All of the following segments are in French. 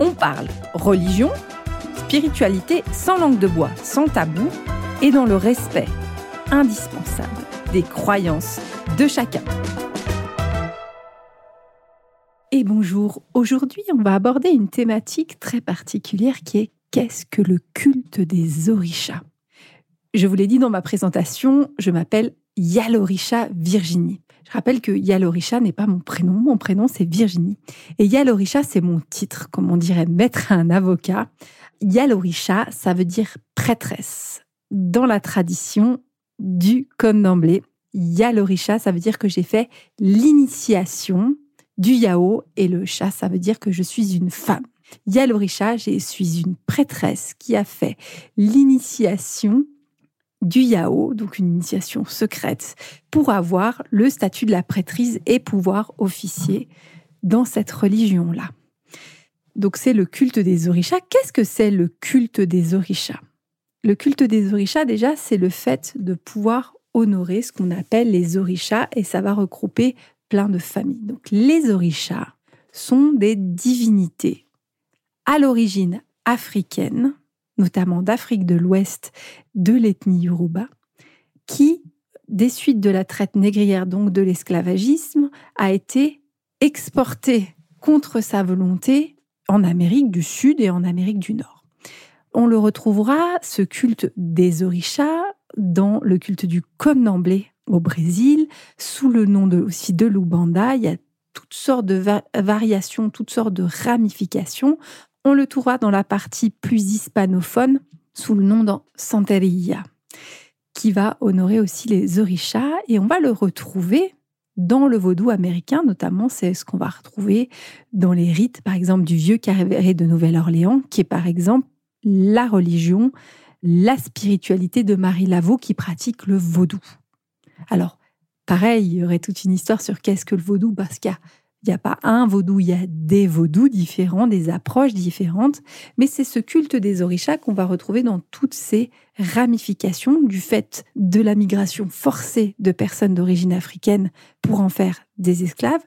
on parle religion, spiritualité sans langue de bois, sans tabou et dans le respect indispensable des croyances de chacun. Et bonjour, aujourd'hui on va aborder une thématique très particulière qui est qu'est-ce que le culte des orishas? Je vous l'ai dit dans ma présentation, je m'appelle Yalorisha Virginie. Je rappelle que Yalorisha n'est pas mon prénom, mon prénom c'est Virginie. Et Yalorisha, c'est mon titre, comme on dirait maître un avocat. Yalorisha, ça veut dire prêtresse. Dans la tradition du Condomblé, Yalorisha, ça veut dire que j'ai fait l'initiation du Yao et le chat, ça veut dire que je suis une femme. Yalorisha, je suis une prêtresse qui a fait l'initiation du Yao, donc une initiation secrète, pour avoir le statut de la prêtrise et pouvoir officier dans cette religion-là. Donc c'est le culte des orishas. Qu'est-ce que c'est le culte des orishas? Le culte des orishas, déjà, c'est le fait de pouvoir honorer ce qu'on appelle les orishas et ça va regrouper plein de familles. Donc les orishas sont des divinités à l'origine africaine notamment d'Afrique de l'Ouest, de l'ethnie Yoruba, qui, des suites de la traite négrière, donc de l'esclavagisme, a été exporté contre sa volonté en Amérique du Sud et en Amérique du Nord. On le retrouvera, ce culte des orishas, dans le culte du Connemblé au Brésil, sous le nom de, aussi de l'Ubanda. Il y a toutes sortes de variations, toutes sortes de ramifications. On le trouvera dans la partie plus hispanophone sous le nom de Santeria, qui va honorer aussi les orishas et on va le retrouver dans le vaudou américain, notamment c'est ce qu'on va retrouver dans les rites, par exemple, du vieux carré de Nouvelle-Orléans, qui est par exemple la religion, la spiritualité de Marie Laveau qui pratique le vaudou. Alors, pareil, il y aurait toute une histoire sur qu'est-ce que le vaudou, parce il n'y a pas un vaudou, il y a des vaudous différents, des approches différentes, mais c'est ce culte des orishas qu'on va retrouver dans toutes ces ramifications du fait de la migration forcée de personnes d'origine africaine pour en faire des esclaves,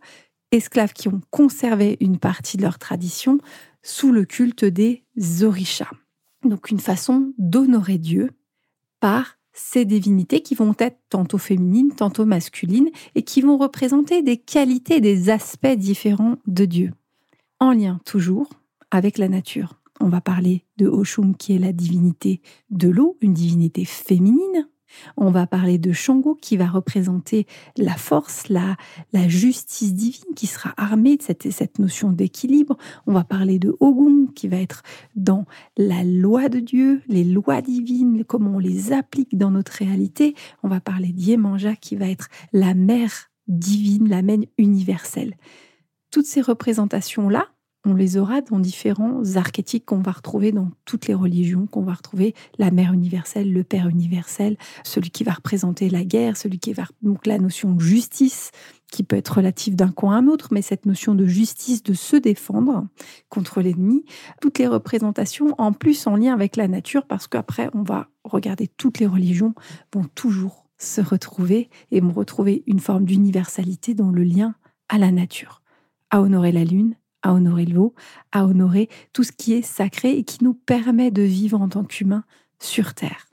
esclaves qui ont conservé une partie de leur tradition sous le culte des orishas. Donc une façon d'honorer Dieu par ces divinités qui vont être tantôt féminines, tantôt masculines, et qui vont représenter des qualités, des aspects différents de Dieu, en lien toujours avec la nature. On va parler de Oshun, qui est la divinité de l'eau, une divinité féminine, on va parler de Shango qui va représenter la force, la, la justice divine qui sera armée de cette, notion d'équilibre. On va parler de Ogun qui va être dans la loi de Dieu, les lois divines, comment on les applique dans notre réalité. On va parler d'Yemanja qui va être la mère divine, la mère universelle. Toutes ces représentations-là, on les aura dans différents archétypes qu'on va retrouver dans toutes les religions, qu'on va retrouver la mère universelle, le père universel, celui qui va représenter la guerre, celui qui va donc la notion de justice qui peut être relative d'un coin à un autre, mais cette notion de justice, de se défendre contre l'ennemi, toutes les représentations en plus en lien avec la nature, parce qu'après on va regarder toutes les religions vont toujours se retrouver et vont retrouver une forme d'universalité dans le lien à la nature, à honorer la lune, à honorer le veau, à honorer tout ce qui est sacré et qui nous permet de vivre en tant qu'humains sur Terre.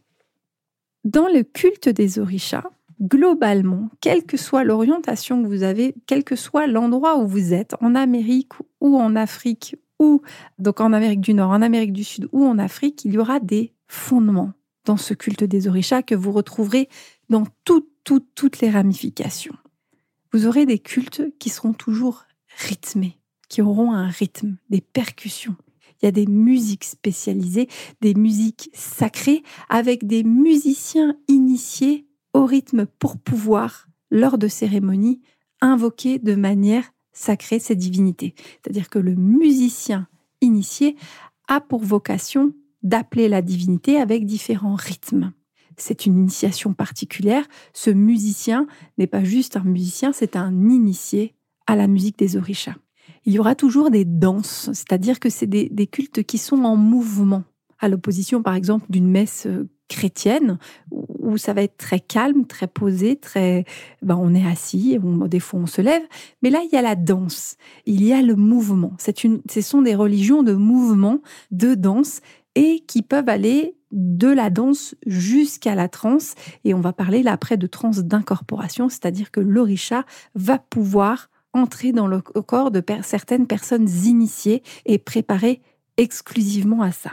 Dans le culte des orishas, globalement, quelle que soit l'orientation que vous avez, quel que soit l'endroit où vous êtes, en Amérique ou en Afrique, ou donc en Amérique du Nord, en Amérique du Sud ou en Afrique, il y aura des fondements dans ce culte des orishas que vous retrouverez dans toutes, toutes, toutes les ramifications. Vous aurez des cultes qui seront toujours rythmés, qui auront un rythme, des percussions. Il y a des musiques spécialisées, des musiques sacrées, avec des musiciens initiés au rythme pour pouvoir, lors de cérémonies, invoquer de manière sacrée ces divinités. C'est-à-dire que le musicien initié a pour vocation d'appeler la divinité avec différents rythmes. C'est une initiation particulière. Ce musicien n'est pas juste un musicien, c'est un initié à la musique des orishas. Il y aura toujours des danses, c'est-à-dire que c'est des, des cultes qui sont en mouvement, à l'opposition par exemple d'une messe euh, chrétienne où ça va être très calme, très posé, très ben, on est assis, on, des fois on se lève, mais là il y a la danse, il y a le mouvement. C'est une, ce sont des religions de mouvement, de danse et qui peuvent aller de la danse jusqu'à la transe. Et on va parler là après de transe d'incorporation, c'est-à-dire que l'orisha va pouvoir entrer dans le corps de certaines personnes initiées et préparées exclusivement à ça.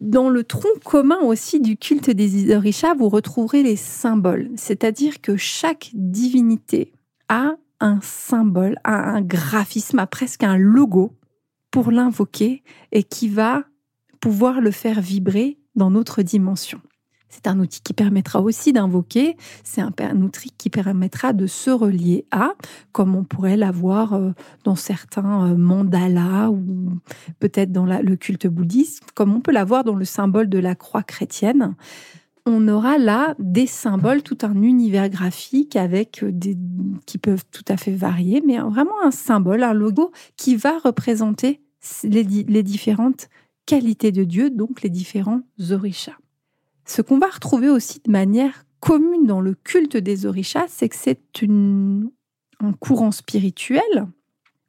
Dans le tronc commun aussi du culte des orishas, vous retrouverez les symboles, c'est-à-dire que chaque divinité a un symbole, a un graphisme, a presque un logo pour l'invoquer et qui va pouvoir le faire vibrer dans notre dimension. C'est un outil qui permettra aussi d'invoquer, c'est un, outil qui permettra de se relier à, comme on pourrait l'avoir euh, dans certains euh, mandalas ou peut-être dans le culte bouddhiste, comme on peut l'avoir dans le symbole de la croix chrétienne. On aura là des symboles, tout un univers graphique avec des, qui peuvent tout à fait varier, mais vraiment un symbole, un logo qui va représenter les, les différentes qualités de Dieu, donc les différents orishas. Ce qu'on va retrouver aussi de manière commune dans le culte des orishas, c'est que c'est un courant spirituel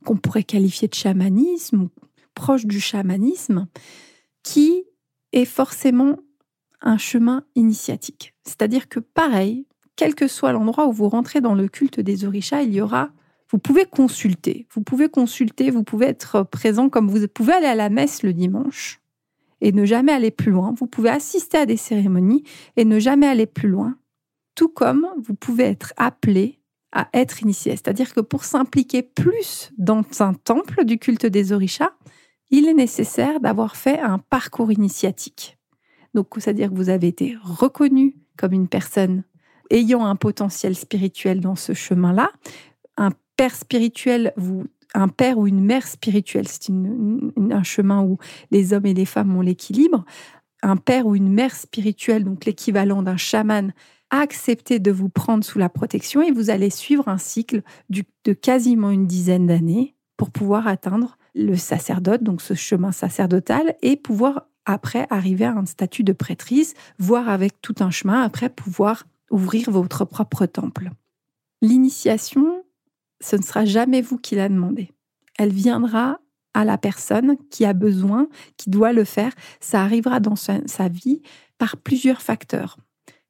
qu'on pourrait qualifier de chamanisme ou proche du chamanisme, qui est forcément un chemin initiatique. C'est-à-dire que pareil, quel que soit l'endroit où vous rentrez dans le culte des orishas, il y aura vous pouvez consulter, vous pouvez consulter, vous pouvez être présent comme vous pouvez aller à la messe le dimanche et ne jamais aller plus loin. Vous pouvez assister à des cérémonies et ne jamais aller plus loin. Tout comme vous pouvez être appelé à être initié. C'est-à-dire que pour s'impliquer plus dans un temple du culte des orishas, il est nécessaire d'avoir fait un parcours initiatique. Donc, c'est-à-dire que vous avez été reconnu comme une personne ayant un potentiel spirituel dans ce chemin-là. Un père spirituel vous un père ou une mère spirituelle. C'est un chemin où les hommes et les femmes ont l'équilibre. Un père ou une mère spirituelle, donc l'équivalent d'un chaman, a accepté de vous prendre sous la protection et vous allez suivre un cycle de quasiment une dizaine d'années pour pouvoir atteindre le sacerdoce, donc ce chemin sacerdotal, et pouvoir après arriver à un statut de prêtrise, voire avec tout un chemin, après pouvoir ouvrir votre propre temple. L'initiation, ce ne sera jamais vous qui la demandez. Elle viendra à la personne qui a besoin, qui doit le faire. Ça arrivera dans sa, vie par plusieurs facteurs.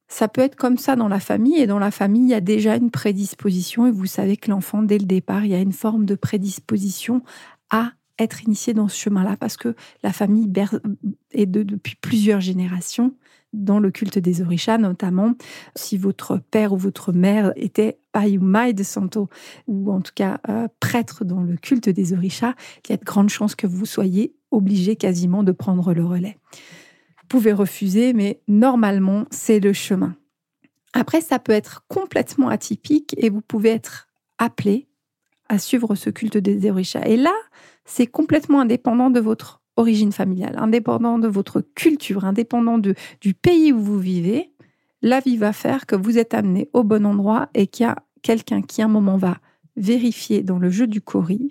Ça peut être comme ça dans la famille, et dans la famille, il y a déjà une prédisposition, et vous savez que l'enfant, dès le départ, il y a une forme de prédisposition à être initié dans ce chemin-là, parce que la famille est de, depuis plusieurs générations dans le culte des orishas, notamment si votre père ou votre mère était Payumai de Santo, ou en tout cas euh, prêtre dans le culte des orishas, il y a de grandes chances que vous soyez obligé quasiment de prendre le relais. Vous pouvez refuser, mais normalement, c'est le chemin. Après, ça peut être complètement atypique et vous pouvez être appelé à suivre ce culte des orishas. Et là, c'est complètement indépendant de votre origine familiale, indépendant de votre culture, indépendant de, du pays où vous vivez, la vie va faire que vous êtes amené au bon endroit et qu'il y a quelqu'un qui, à un moment, va vérifier dans le jeu du Kori,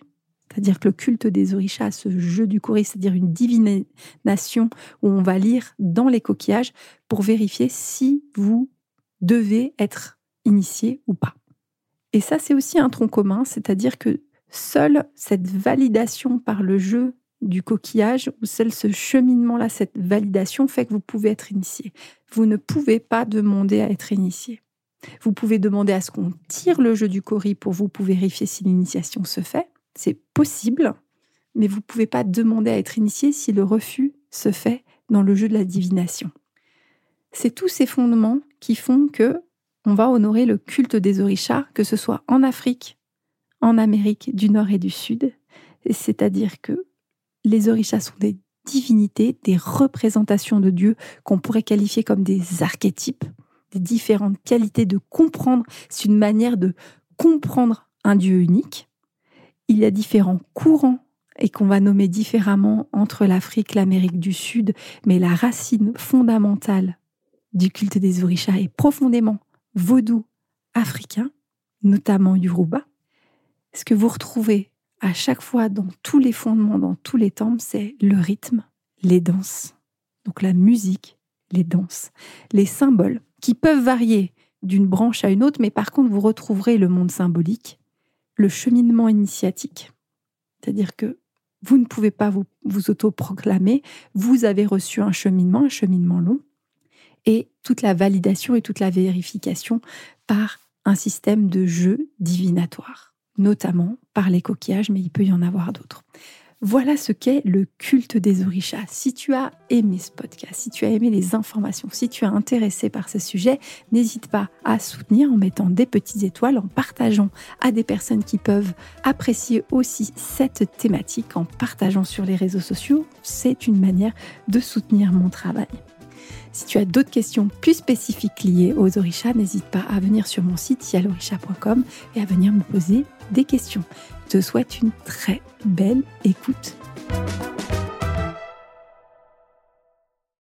c'est-à-dire que le culte des orishas, ce jeu du Kori, c'est-à-dire une divination où on va lire dans les coquillages pour vérifier si vous devez être initié ou pas. Et ça, c'est aussi un tronc commun, c'est-à-dire que seule cette validation par le jeu du coquillage, ou seul ce cheminement-là, cette validation fait que vous pouvez être initié. Vous ne pouvez pas demander à être initié. Vous pouvez demander à ce qu'on tire le jeu du cori pour vous pour vérifier si l'initiation se fait. C'est possible, mais vous ne pouvez pas demander à être initié si le refus se fait dans le jeu de la divination. C'est tous ces fondements qui font que on va honorer le culte des orishas, que ce soit en Afrique, en Amérique du Nord et du Sud. C'est-à-dire que les orishas sont des divinités, des représentations de Dieu qu'on pourrait qualifier comme des archétypes, des différentes qualités de comprendre. C'est une manière de comprendre un Dieu unique. Il y a différents courants et qu'on va nommer différemment entre l'Afrique, l'Amérique du Sud, mais la racine fondamentale du culte des orishas est profondément vaudou africain, notamment Yoruba. Ce que vous retrouvez à chaque fois dans tous les fondements, dans tous les temples, c'est le rythme, les danses. Donc la musique, les danses, les symboles qui peuvent varier d'une branche à une autre, mais par contre vous retrouverez le monde symbolique, le cheminement initiatique. C'est-à-dire que vous ne pouvez pas vous, vous autoproclamer, vous avez reçu un cheminement, un cheminement long, et toute la validation et toute la vérification par un système de jeu divinatoire, notamment par les coquillages, mais il peut y en avoir d'autres. Voilà ce qu'est le culte des orishas. Si tu as aimé ce podcast, si tu as aimé les informations, si tu es intéressé par ce sujet, n'hésite pas à soutenir en mettant des petites étoiles, en partageant à des personnes qui peuvent apprécier aussi cette thématique, en partageant sur les réseaux sociaux. C'est une manière de soutenir mon travail. Si tu as d'autres questions plus spécifiques liées aux orishas, n'hésite pas à venir sur mon site yalorisha.com et à venir me poser des questions. Je te souhaite une très belle écoute.